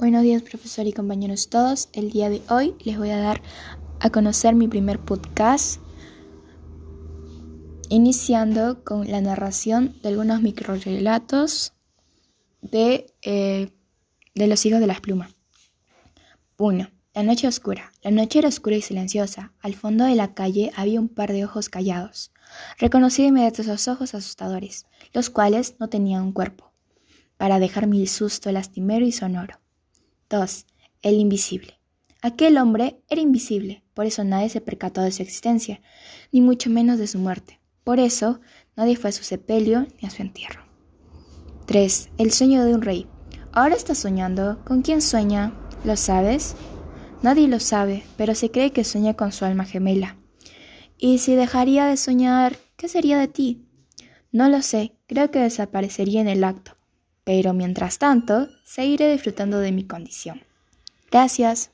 Buenos días, profesor y compañeros todos. El día de hoy les voy a dar a conocer mi primer podcast, iniciando con la narración de algunos microrelatos de, eh, de los hijos de las plumas. 1. La noche oscura. La noche era oscura y silenciosa. Al fondo de la calle había un par de ojos callados. Reconocí de inmediato esos ojos asustadores, los cuales no tenían un cuerpo, para dejarme el susto lastimero y sonoro. 2. El invisible. Aquel hombre era invisible, por eso nadie se percató de su existencia, ni mucho menos de su muerte. Por eso nadie fue a su sepelio ni a su entierro. 3. El sueño de un rey. Ahora está soñando. ¿Con quién sueña? ¿Lo sabes? Nadie lo sabe, pero se cree que sueña con su alma gemela. Y si dejaría de soñar, ¿qué sería de ti? No lo sé, creo que desaparecería en el acto pero mientras tanto seguiré disfrutando de mi condición. Gracias.